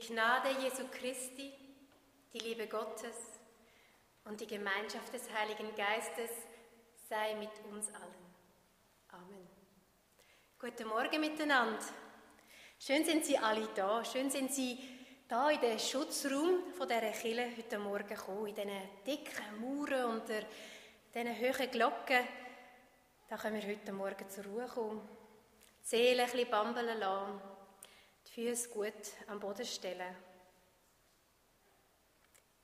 Die Gnade Jesu Christi, die Liebe Gottes und die Gemeinschaft des Heiligen Geistes sei mit uns allen. Amen. Guten Morgen miteinander. Schön sind Sie alle da. Schön sind Sie da in den Schutzraum von dieser Kirche heute Morgen gekommen. In diesen dicken Mauern unter diesen hohen Glocken. Da können wir heute Morgen zur Ruhe kommen. Die Seele ein bisschen bambeln lassen Füße gut am Boden stellen.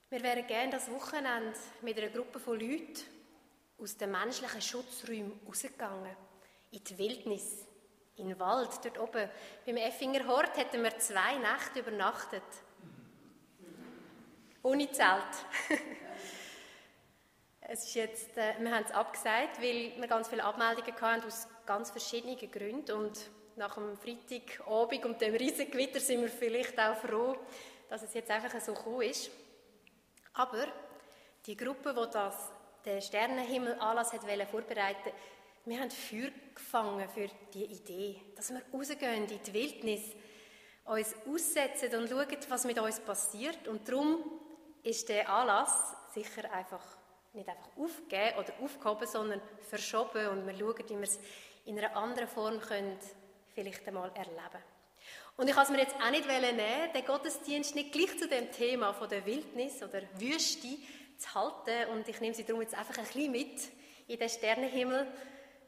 Wir wären gerne das Wochenende mit einer Gruppe von Leuten aus den menschlichen Schutzräumen rausgegangen, in die Wildnis, in den Wald, dort oben. Beim Effinger Hort hätten wir zwei Nächte übernachtet. Ohne Zelt. es ist jetzt, äh, wir haben es abgesagt, weil wir ganz viele Abmeldungen hatten aus ganz verschiedenen Gründen und nach dem Freitagabend und dem riesigen Gewitter sind wir vielleicht auch froh, dass es jetzt einfach so gekommen ist. Aber die Gruppe, die das, den Sternenhimmel-Anlass vorbereiten wir haben Feuer gefangen für die Idee, dass wir rausgehen in die Wildnis, uns aussetzen und schauen, was mit uns passiert. Und darum ist der Anlass sicher einfach nicht einfach aufgegeben oder aufgehoben, sondern verschoben und wir schauen, wie wir es in einer anderen Form können vielleicht einmal erleben. Und ich es mir jetzt auch nicht nehmen, den Gottesdienst nicht gleich zu dem Thema von der Wildnis oder Wüste zu halten. Und ich nehme sie darum jetzt einfach ein bisschen mit in den Sternenhimmel.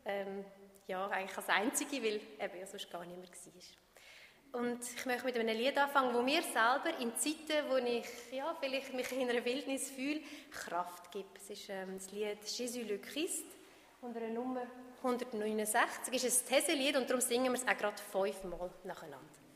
Ähm, ja, eigentlich als Einzige, weil eben ja sonst gar nicht mehr war. Und ich möchte mit einem Lied anfangen, wo mir selber in Zeiten, wo ich ja, vielleicht mich in einer Wildnis fühle, Kraft gibt. Es ist ähm, das Lied «Jésus le Christ» unter einer Nummer 169 ist ein Theselied und darum singen wir es auch gerade fünfmal nacheinander.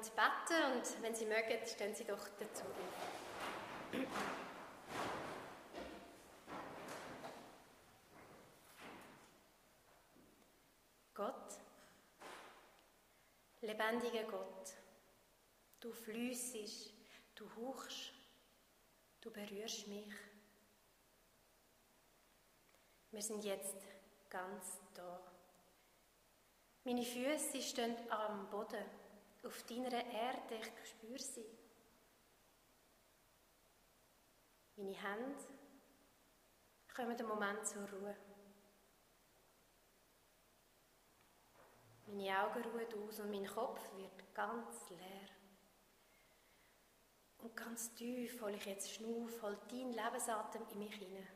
Wollen beten und wenn Sie mögen, stehen Sie doch dazu. Gott, lebendiger Gott, du flüssig, du huchst, du berührst mich. Wir sind jetzt ganz da. Meine Füße stehen am Boden, auf deiner Erde, ich spüre sie. Meine Hände kommen einen Moment zur Ruhe. Meine Augen ruhen aus und mein Kopf wird ganz leer. Und ganz tief hole ich jetzt Schnuff, hol deinen Lebensatem in mich hinein.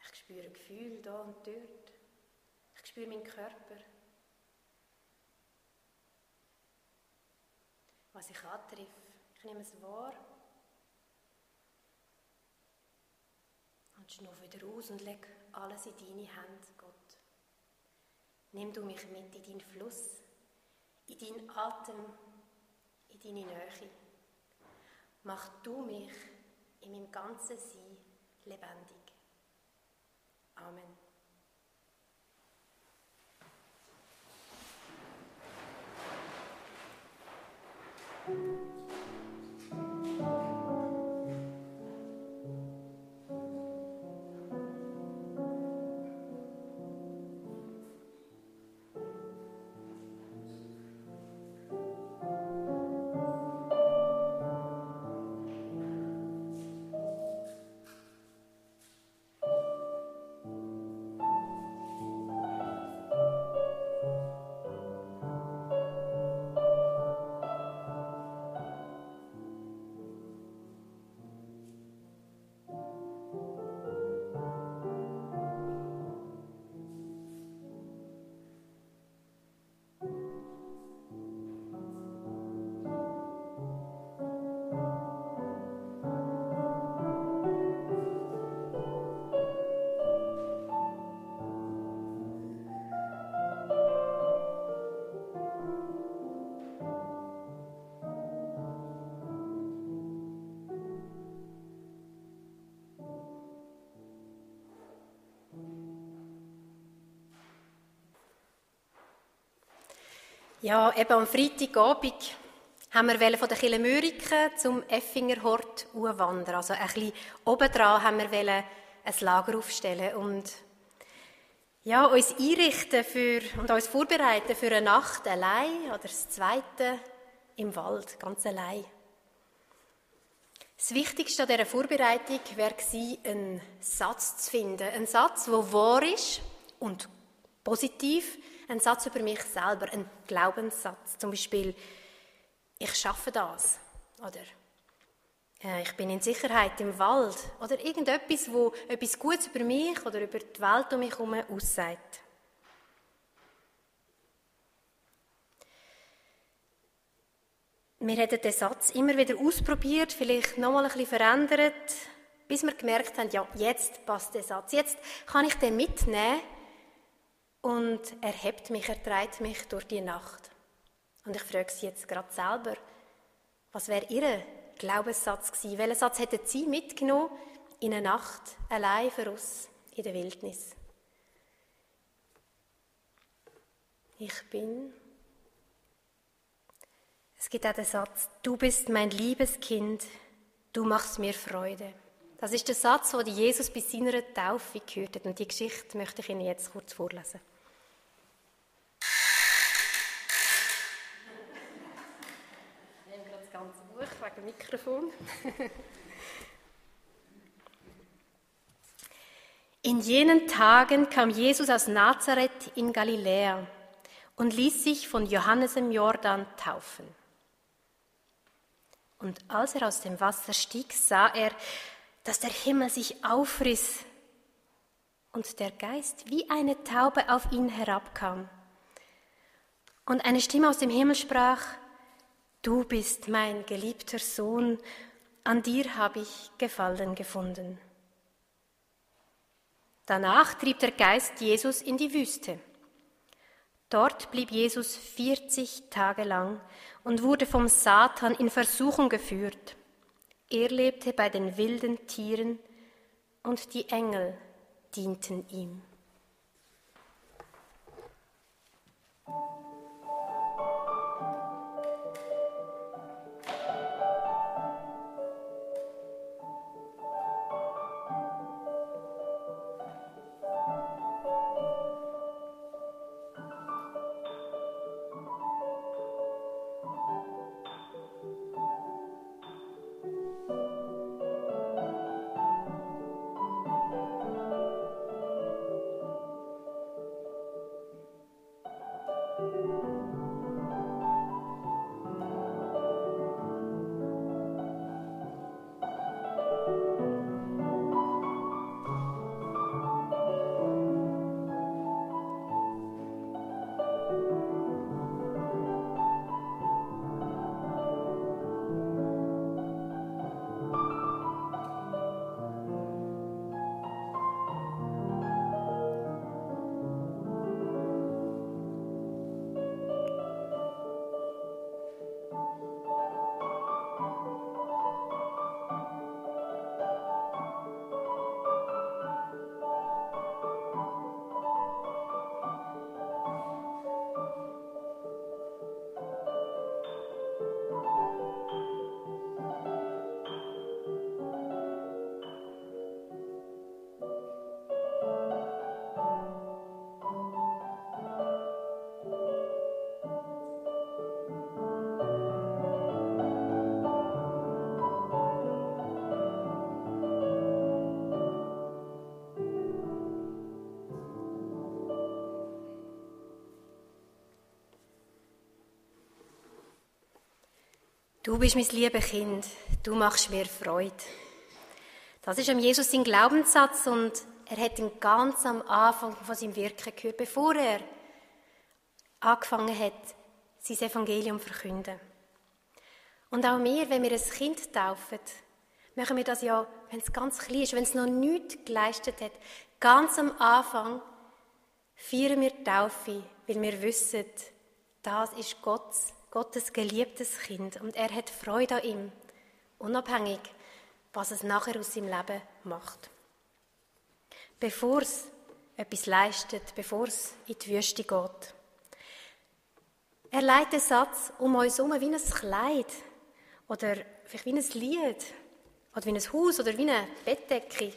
Ich spüre Gefühl da und dort. Spüre meinen Körper. Was ich antreffe. Ich nehme es wahr. Und schnuff wieder aus und leg alles in deine Hände, Gott. Nimm du mich mit in deinen Fluss, in deinen Atem, in deine Nähe. Mach du mich in meinem ganzen Sein lebendig. Amen. うん。Ja, eben am Freitagabend haben wir von der Kille Müriken zum Effinger Hort wandern. Also ein bisschen obendran haben wir ein Lager aufstellen und ja, uns einrichten für, und uns vorbereiten für eine Nacht allein oder das zweite im Wald, ganz allein. Das Wichtigste an dieser Vorbereitung wäre einen Satz zu finden. Ein Satz, der wahr ist und positiv, ein Satz über mich selber, ein Glaubenssatz. Zum Beispiel, ich schaffe das. Oder äh, ich bin in Sicherheit im Wald. Oder irgendetwas, wo etwas Gutes über mich oder über die Welt um mich herum aussagt. Wir haben den Satz immer wieder ausprobiert, vielleicht nochmal ein bisschen verändert, bis wir gemerkt haben, ja, jetzt passt der Satz. Jetzt kann ich den mitnehmen und er hebt mich, er treibt mich durch die Nacht. Und ich frage Sie jetzt gerade selber, was wäre Ihr Glaubenssatz gewesen? Welchen Satz hätten Sie mitgenommen in eine Nacht allein für uns in der Wildnis? Ich bin. Es gibt auch den Satz, du bist mein liebes Kind, du machst mir Freude. Das ist der Satz, den Jesus bei seiner Taufe gehört hat. Und die Geschichte möchte ich Ihnen jetzt kurz vorlesen. Wegen Mikrofon. In jenen Tagen kam Jesus aus Nazareth in Galiläa und ließ sich von Johannes im Jordan taufen. Und als er aus dem Wasser stieg, sah er, dass der Himmel sich aufriss und der Geist wie eine Taube auf ihn herabkam. Und eine Stimme aus dem Himmel sprach, Du bist mein geliebter Sohn, an dir habe ich Gefallen gefunden. Danach trieb der Geist Jesus in die Wüste. Dort blieb Jesus 40 Tage lang und wurde vom Satan in Versuchung geführt. Er lebte bei den wilden Tieren und die Engel dienten ihm. Du bist mein liebes Kind, du machst mir Freude. Das ist am Jesus sein Glaubenssatz und er hat ihn ganz am Anfang von seinem Wirken gehört, bevor er angefangen hat, sein Evangelium zu verkünden. Und auch wir, wenn wir ein Kind taufen, machen wir das ja, wenn es ganz klein ist, wenn es noch nichts geleistet hat. Ganz am Anfang feiern wir Taufe, weil wir wissen, das ist Gottes Gottes geliebtes Kind und er hat Freude an ihm, unabhängig, was es nachher aus seinem Leben macht. Bevor es etwas leistet, bevor es in die Wüste geht. Er leitet den Satz um uns herum wie ein Kleid oder vielleicht wie ein Lied oder wie ein Haus oder wie eine Bettdecke.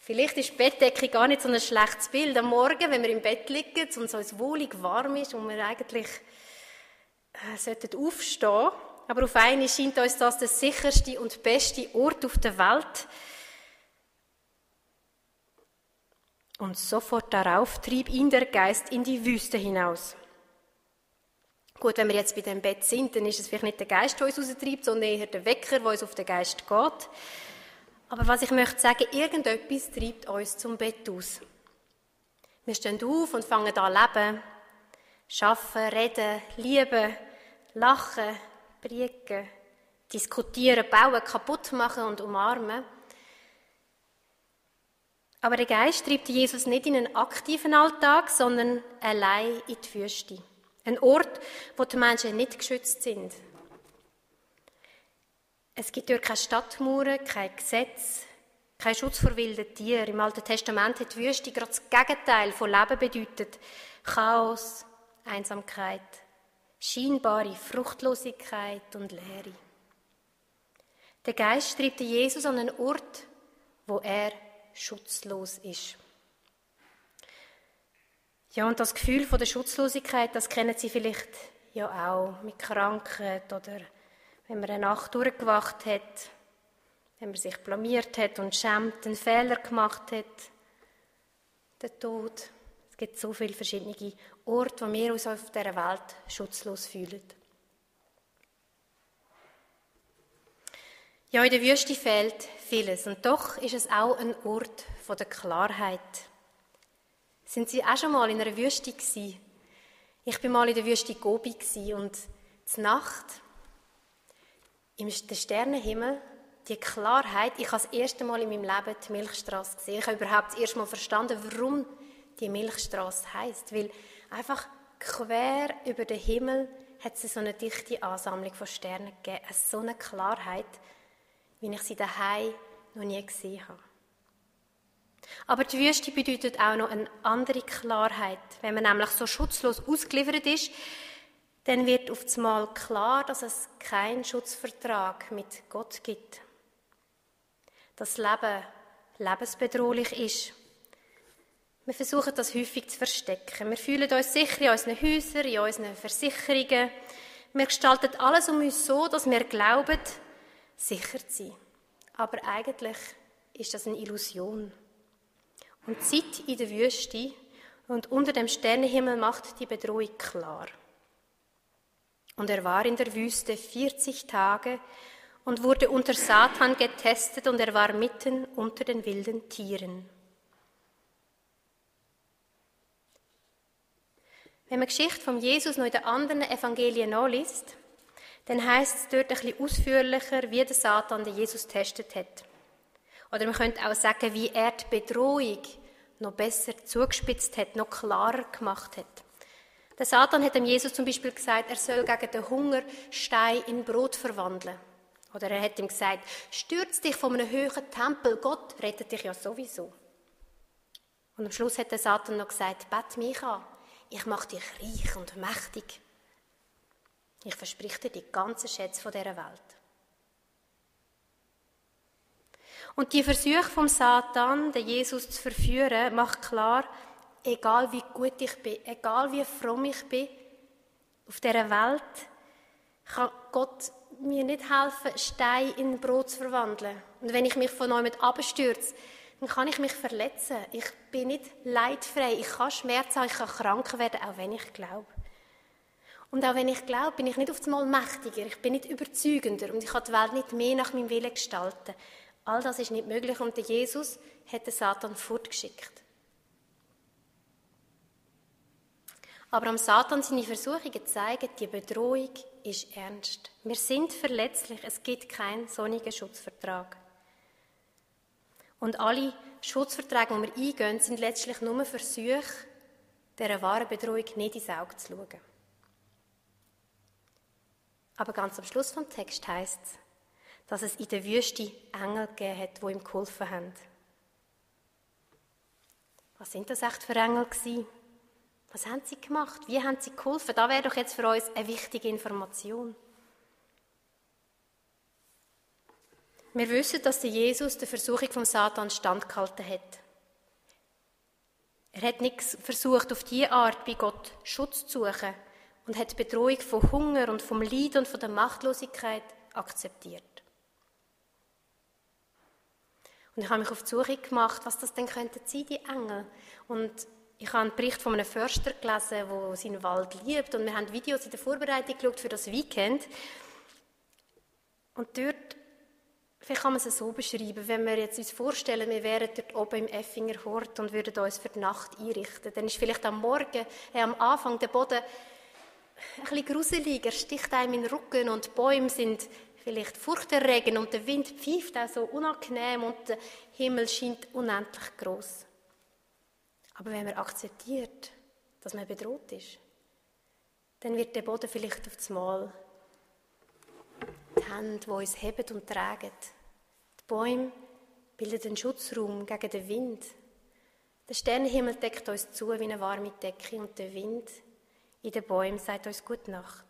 Vielleicht ist die Bettdecke gar nicht so ein schlechtes Bild. Am Morgen, wenn wir im Bett liegen und so es wohlig warm ist und wir eigentlich sollten aufstehen. Aber auf einmal scheint uns das der sicherste und beste Ort auf der Welt. Und sofort darauf trieb ihn der Geist in die Wüste hinaus. Gut, wenn wir jetzt bei dem Bett sind, dann ist es vielleicht nicht der Geist, der uns raustreibt, sondern eher der Wecker, der uns auf den Geist geht. Aber was ich möchte sagen, irgendetwas treibt uns zum Bett aus. Wir stehen auf und fangen an zu leben. Schaffen, reden, lieben, lachen, briegen, diskutieren, bauen, kaputt machen und umarmen. Aber der Geist treibt Jesus nicht in einen aktiven Alltag, sondern allein in die Wüste. Ein Ort, wo die Menschen nicht geschützt sind. Es gibt dort keine Stadtmauern, kein Gesetz, kein Schutz vor wilden Tieren. Im Alten Testament hat die Wüste gerade das Gegenteil von Leben bedeutet. Chaos, Einsamkeit, scheinbare Fruchtlosigkeit und Leere. Der Geist treibt Jesus an einen Ort, wo er schutzlos ist. Ja, und das Gefühl von der Schutzlosigkeit, das kennen Sie vielleicht ja auch mit Krankheit oder wenn man eine Nacht durchgewacht hat, wenn man sich blamiert hat und schämt, einen Fehler gemacht hat, der Tod. Es gibt so viele verschiedene Orte, wo wir uns auf dieser Welt schutzlos fühlen. Ja, in der Wüste fehlt vieles und doch ist es auch ein Ort der Klarheit. Sind Sie auch schon mal in einer Wüste gewesen? Ich bin mal in der Wüste Gobi und zur Nacht im Sternenhimmel die Klarheit. Ich habe das erste Mal in meinem Leben die Milchstraße gesehen. Ich habe überhaupt das erste Mal verstanden, warum die Milchstraße heißt, weil einfach quer über den Himmel hat es so eine dichte Ansammlung von Sternen gegeben. So eine Klarheit, wie ich sie daheim noch nie gesehen habe. Aber die Wüste bedeutet auch noch eine andere Klarheit. Wenn man nämlich so schutzlos ausgeliefert ist, dann wird auf einmal klar, dass es keinen Schutzvertrag mit Gott gibt. Das Leben lebensbedrohlich ist. Wir versuchen das häufig zu verstecken. Wir fühlen uns sicher in unseren Häusern, in unseren Versicherungen. Wir gestalten alles um uns so, dass wir glauben, sicher zu sein. Aber eigentlich ist das eine Illusion. Und die Zeit in der Wüste und unter dem Sternenhimmel macht die Bedrohung klar. Und er war in der Wüste 40 Tage und wurde unter Satan getestet und er war mitten unter den wilden Tieren. Wenn man die Geschichte von Jesus noch in den anderen Evangelien nachliest, dann heißt es dort ein bisschen ausführlicher, wie der Satan den Jesus testet hat. Oder man könnte auch sagen, wie er die Bedrohung noch besser zugespitzt hat, noch klarer gemacht hat. Der Satan hat dem Jesus zum Beispiel gesagt, er soll gegen den Hunger Stein in Brot verwandeln. Oder er hat ihm gesagt, stürz dich von einem höheren Tempel, Gott rettet dich ja sowieso. Und am Schluss hat der Satan noch gesagt, bet mich an, ich mache dich reich und mächtig. Ich verspreche dir die ganzen Schätze von dieser Welt. Und die Versuche vom Satan, den Jesus zu verführen, macht klar, egal wie gut ich bin, egal wie fromm ich bin, auf dieser Welt kann Gott mir nicht helfen, Stein in Brot zu verwandeln. Und wenn ich mich von neuem abstürze, dann kann ich mich verletzen. Ich bin nicht leidfrei. Ich kann Schmerzen haben, ich kann krank werden, auch wenn ich glaube. Und auch wenn ich glaube, bin ich nicht auf einmal mächtiger, ich bin nicht überzeugender und ich kann die Welt nicht mehr nach meinem Willen gestalten. All das ist nicht möglich und Jesus hat den Satan fortgeschickt. Aber am Satan seine Versuchungen zeigen, die Bedrohung ist ernst. Wir sind verletzlich, es gibt keinen sonnigen Schutzvertrag. Und alle Schutzverträge, die wir eingehen, sind letztlich nur Versuche, dieser wahren Bedrohung nicht ins Auge zu schauen. Aber ganz am Schluss vom Text heißt es, dass es in der Wüste Engel gegeben hat, die ihm geholfen haben. Was sind das echt für Engel gewesen? Was haben sie gemacht? Wie haben sie geholfen? Da wäre doch jetzt für uns eine wichtige Information. Wir wissen, dass Jesus der Versuchung vom Satan standgehalten hat. Er hat nichts versucht, auf diese Art bei Gott Schutz zu suchen und hat die Bedrohung von Hunger und vom Leid und von der Machtlosigkeit akzeptiert. Und ich habe mich auf die Suche gemacht, was das denn könnten sein, die Engel. Und ich habe einen Bericht von einem Förster gelesen, der seinen Wald liebt. Und wir haben Videos in der Vorbereitung geschaut für das Weekend. Und dort Vielleicht kann man es so beschreiben, wenn wir jetzt uns vorstellen, wir wären dort oben im Effinger Hort und würden uns für die Nacht einrichten. Dann ist vielleicht am Morgen, äh, am Anfang der Boden ein bisschen gruselig, er sticht einem in den Rücken und die Bäume sind vielleicht furchterregend und der Wind pfeift auch so unangenehm und der Himmel scheint unendlich groß. Aber wenn man akzeptiert, dass man bedroht ist, dann wird der Boden vielleicht auf das Mal die Hände, die uns heben und tragen, Bäume bilden einen Schutzraum gegen den Wind. Der Sternenhimmel deckt uns zu wie eine warme Decke und der Wind in den Bäumen sagt uns Gute Nacht.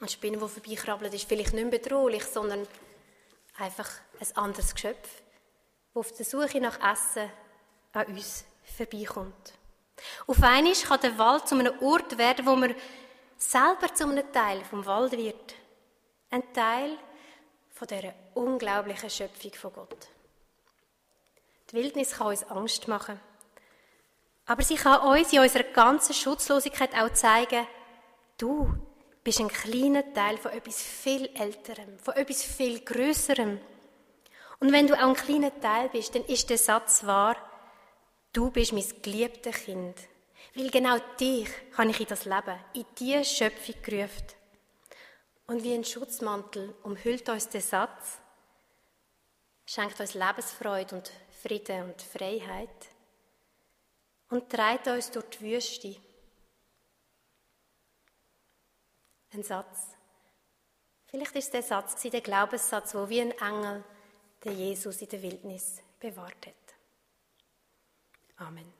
Ein Spinne, die vorbeikrabbelt, ist vielleicht nicht mehr bedrohlich, sondern einfach ein anderes Geschöpf, das auf der Suche nach Essen an uns vorbeikommt. Auf einmal kann der Wald zu einem Ort werden, wo man selber zu einem Teil vom Wald wird. Ein Teil, von dieser unglaublichen Schöpfung von Gott. Die Wildnis kann uns Angst machen. Aber sie kann uns in unserer ganzen Schutzlosigkeit auch zeigen, du bist ein kleiner Teil von etwas viel Älterem, von etwas viel Größerem. Und wenn du auch ein kleiner Teil bist, dann ist der Satz wahr, du bist mein geliebtes Kind. Weil genau dich kann ich in das Leben, in diese Schöpfung gerufen. Und wie ein Schutzmantel umhüllt uns der Satz, schenkt uns Lebensfreude und Frieden und Freiheit und treibt uns durch die Wüste. Ein Satz. Vielleicht ist der Satz der Glaubenssatz, wo wie ein Engel der Jesus in der Wildnis bewahrt hat. Amen.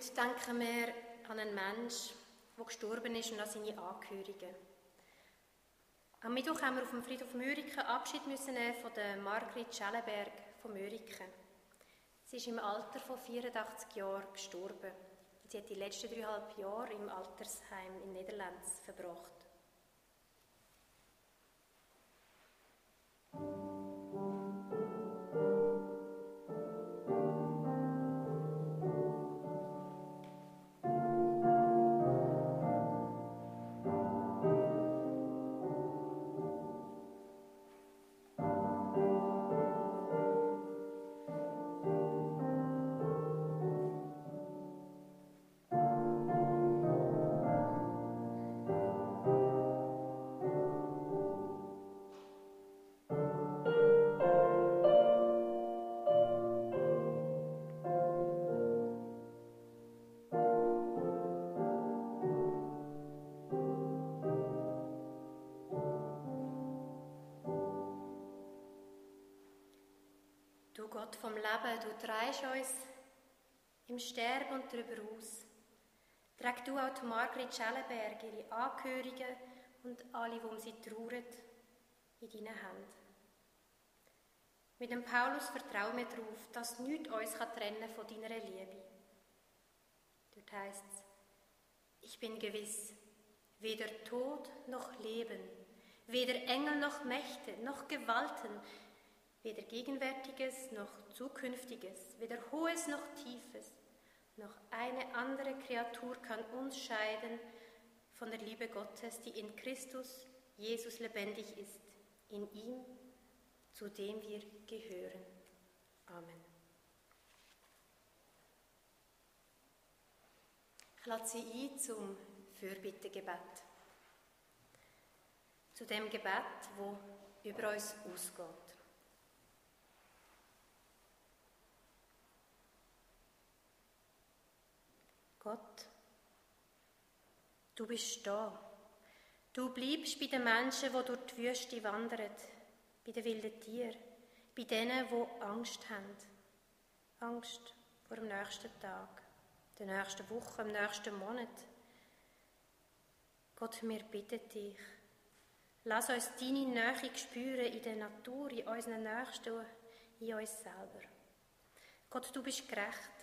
Heute denken wir an einen Menschen, der gestorben ist und an seine Angehörigen. Am Mittwoch haben wir auf dem Friedhof Müriken Abschied müssen von der Margrit Schellenberg von Müriken. Sie ist im Alter von 84 Jahren gestorben. Sie hat die letzten dreieinhalb Jahre im Altersheim in Niederland verbracht. Gott vom Leben, du trägst uns im Sterben und darüber aus. Träg du auch die Margret Schellenberg, ihre Angehörigen und alle, die um sie trauern, in deinen Händen. Mit dem Paulus vertrauen wir darauf, dass nichts uns trennen von deiner Liebe. Dort heißt es, ich bin gewiss, weder Tod noch Leben, weder Engel noch Mächte noch Gewalten, weder Gegenwärtiges noch Zukünftiges, weder Hohes noch Tiefes, noch eine andere Kreatur kann uns scheiden von der Liebe Gottes, die in Christus Jesus lebendig ist, in ihm, zu dem wir gehören. Amen. Ich lade Sie ein zum Fürbittegebet. Zu dem Gebet, wo über uns ausgeht. Gott, du bist da. Du bleibst bei den Menschen, die durch die Wüste wandern, bei den wilden Tieren, bei denen, die Angst haben. Angst vor dem nächsten Tag, der nächsten Woche, dem nächsten Monat. Gott, wir bitten dich, lass uns deine Nähe spüren in der Natur, in unseren Nächsten, in uns selber. Gott, du bist gerecht.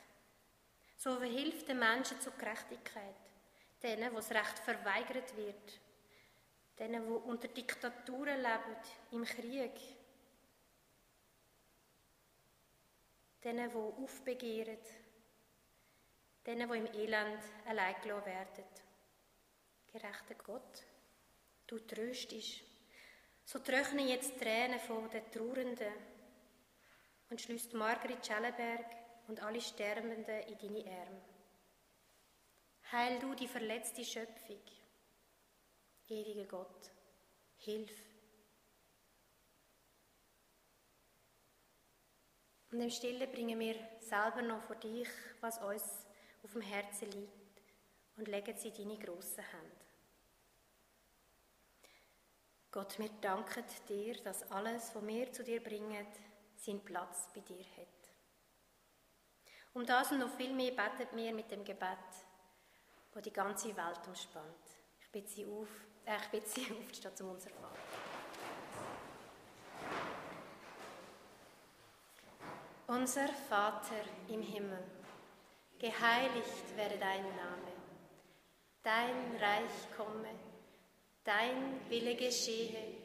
So verhilft den Menschen zur Gerechtigkeit, denen, wo das Recht verweigert wird, denen, wo unter Diktaturen leben, im Krieg, denen, wo aufbegehren, denen, wo im Elend allein gelassen werden. Gerechter Gott, du tröstest. So trocknen jetzt Tränen von den Trauernden. Und schließt Margrit Schellenberg und alle Sterbenden in deine Arme. Heil du die verletzte Schöpfung. Ewiger Gott, hilf. Und im Stillen bringen wir selber noch vor dich, was uns auf dem Herzen liegt und legen sie in deine grossen Hände. Gott, wir danken dir, dass alles, was wir zu dir bringen, seinen Platz bei dir hat. Um das und noch viel mehr betet mir mit dem Gebet, wo die ganze Welt umspannt. Ich bitte Sie auf, äh, ich bitte Sie aufzustehen zum unser Vater. Unser Vater im Himmel, geheiligt werde dein Name, dein Reich komme, dein Wille geschehe,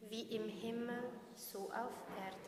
wie im Himmel, so auf Erden.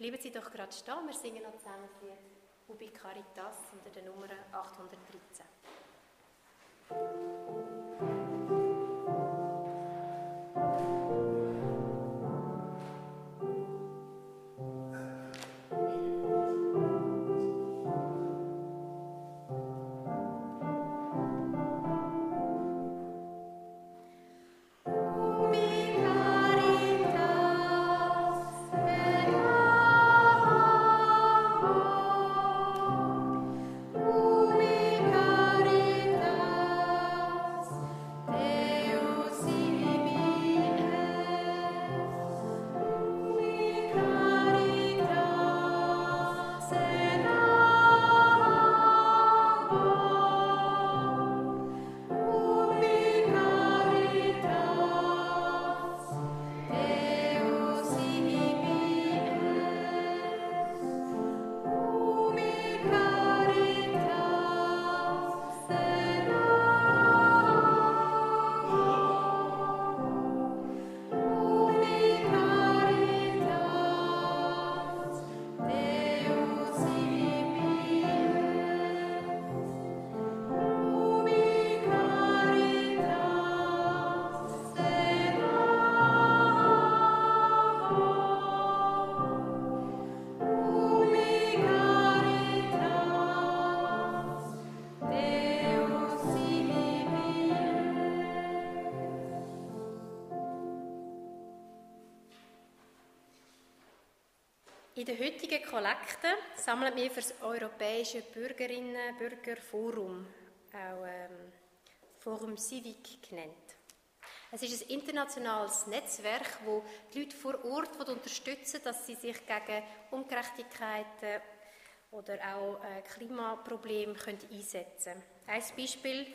Bleiben Sie doch gerade stehen, wir singen noch zusammen das Lied Ubi Caritas unter der Nummer 813. der heutigen Kollekte sammeln wir für das Europäische Bürgerinnen Bürgerforum, auch ähm, Forum Civic genannt. Es ist ein internationales Netzwerk, wo die Leute vor Ort unterstützen, dass sie sich gegen Ungerechtigkeiten oder auch äh, Klimaprobleme können einsetzen können. Ein Beispiel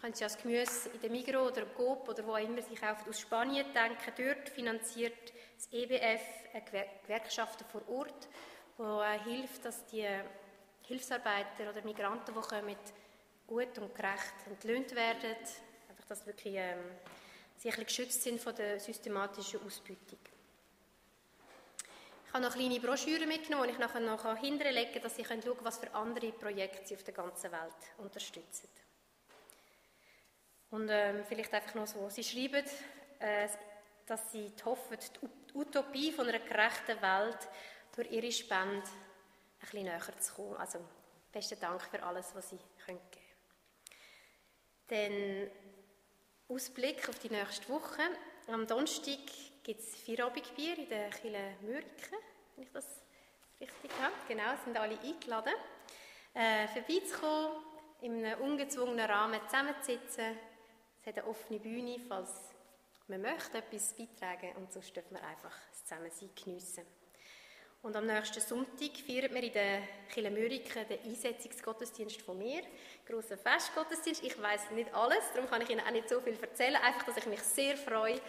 können Sie als Gemüse in der Migro oder im Coop oder wo immer Sie kaufen, aus Spanien denken. Dort finanziert das EBF Gewerkschaften vor Ort, wo äh, hilft, dass die Hilfsarbeiter oder Migranten, die kommen, gut und gerecht entlöhnt werden, einfach, dass wirklich ähm, sie ein bisschen geschützt sind von der systematischen Ausbeutung. Ich habe noch kleine Broschüren mitgenommen, die ich nachher noch hinterlegen kann, dass Sie schauen können, was für andere Projekte Sie auf der ganzen Welt unterstützen. Und ähm, vielleicht einfach noch so, Sie schreiben, äh, dass Sie hoffen, die Utopie von einer gerechten Welt durch Ihre Spende ein bisschen näher zu kommen. Also besten Dank für alles, was Sie geben können. Dann Ausblick auf die nächste Woche. Am Donnerstag gibt es Feierabendbier in der Kille Mürken, wenn ich das richtig habe. Genau, sind alle eingeladen. Äh, vorbeizukommen, in einem ungezwungenen Rahmen zusammenzusitzen. Es hat eine offene Bühne, falls man möchte etwas beitragen und sonst dürfen wir einfach das Zusammensein geniessen. Und am nächsten Sonntag feiern wir in der Kille Mürken den Einsetzungsgottesdienst von mir, grossen Festgottesdienst. Ich weiß nicht alles, darum kann ich Ihnen auch nicht so viel erzählen, einfach, dass ich mich sehr freue,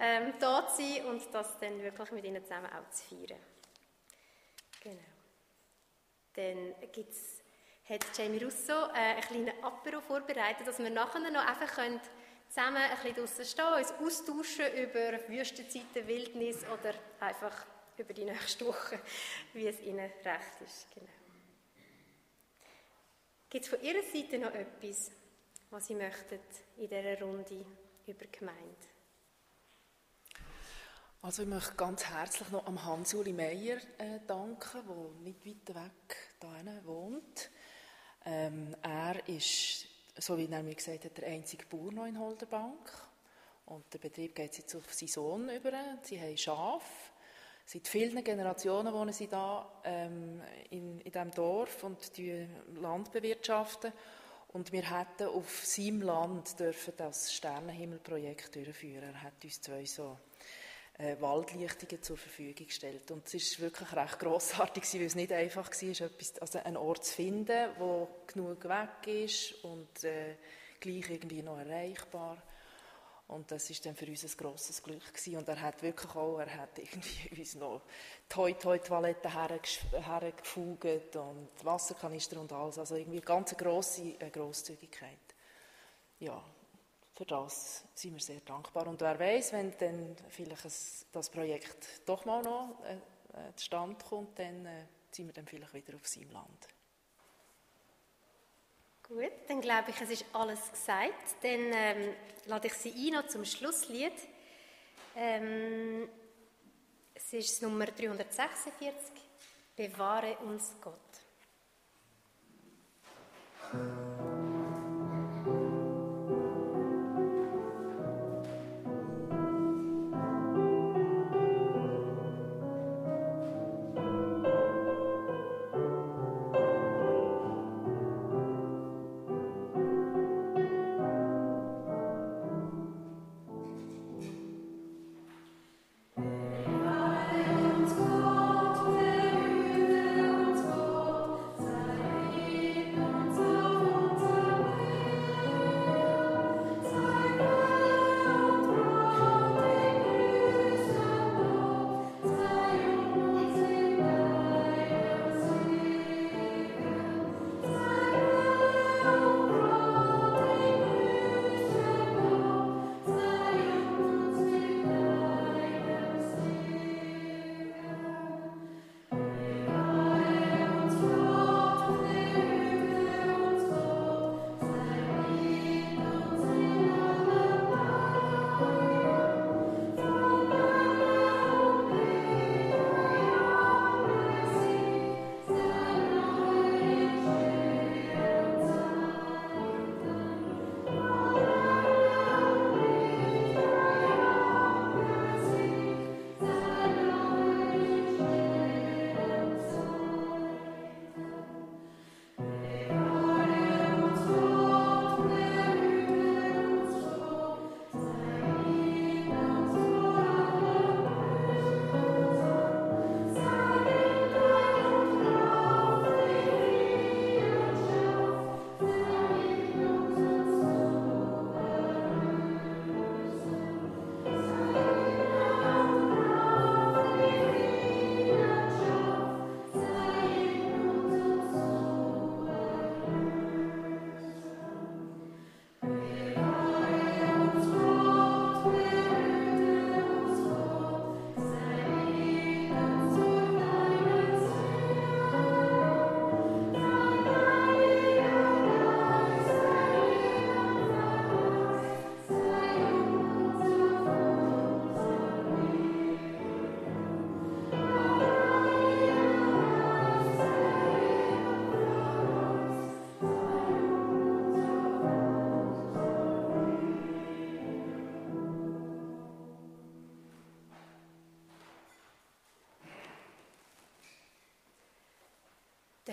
ähm, da zu sein und das dann wirklich mit Ihnen zusammen auch zu feiern. Genau. Dann gibt's, hat Jamie Russo äh, einen kleinen Apero vorbereitet, dass wir nachher noch einfach können zusammen ein bisschen draussen stehen, uns austauschen über Wüstenzeiten, Wildnis oder einfach über die nächste Woche, wie es Ihnen recht ist. Genau. Gibt es von Ihrer Seite noch etwas, was Sie möchten in dieser Runde über die Gemeinde? Also ich möchte ganz herzlich noch am Hans-Uli Meier äh, danken, der nicht weit weg hier wohnt. Ähm, er ist, so wie er mir gesagt hat, der einzige Bauer noch in Holderbank. Und der Betrieb geht jetzt auf seinen Sohn über. Sie haben Schafe. Seit vielen Generationen wohnen sie da ähm, in, in diesem Dorf und die Land bewirtschaften. Und wir hätten auf seinem Land dürfen das Sternenhimmelprojekt durchführen. Er hat uns zwei so äh, Waldlichtungen zur Verfügung gestellt. Und es ist wirklich recht grossartig, weil es nicht einfach war, etwas, also einen Ort zu finden, der genug weg ist und äh, gleich irgendwie noch erreichbar. Und das ist dann für uns ein grosses Glück gewesen. Und er hat wirklich auch, er hat irgendwie uns noch Toi-Toi-Toiletten hergefugt und Wasserkanister und alles. Also irgendwie eine ganz grosse Grosszügigkeit. Ja, für das sind wir sehr dankbar. Und wer weiß, wenn dann vielleicht das Projekt doch mal noch äh, äh, zustande kommt, dann äh, sind wir dann vielleicht wieder auf seinem Land. Gut, dann glaube ich, es ist alles gesagt. Dann ähm, lade ich Sie ein noch zum Schlusslied. Ähm, es ist Nummer 346. Bewahre uns Gott.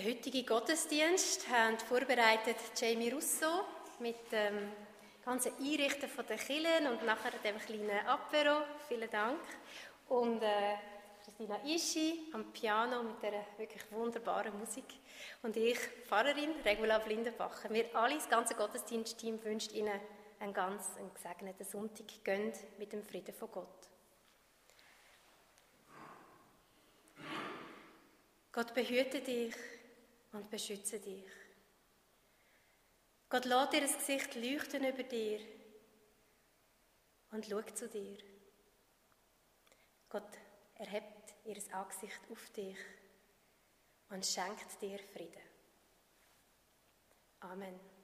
Den heutigen Gottesdienst haben vorbereitet Jamie Russo mit dem ganzen Einrichten von der Kirchen und nachher dem kleinen Apero. Vielen Dank. Und äh, Christina Ischi am Piano mit der wirklich wunderbaren Musik. Und ich, Pfarrerin Regula Blindenbacher. Wir alle, das ganze Gottesdienstteam, wünschen Ihnen einen ganz einen gesegneten Sonntag. Gönnt mit dem Frieden von Gott. Gott behüte dich und beschütze dich. Gott lässt dir das Gesicht leuchten über dir und schaut zu dir. Gott erhebt ihr Angesicht auf dich und schenkt dir Frieden. Amen.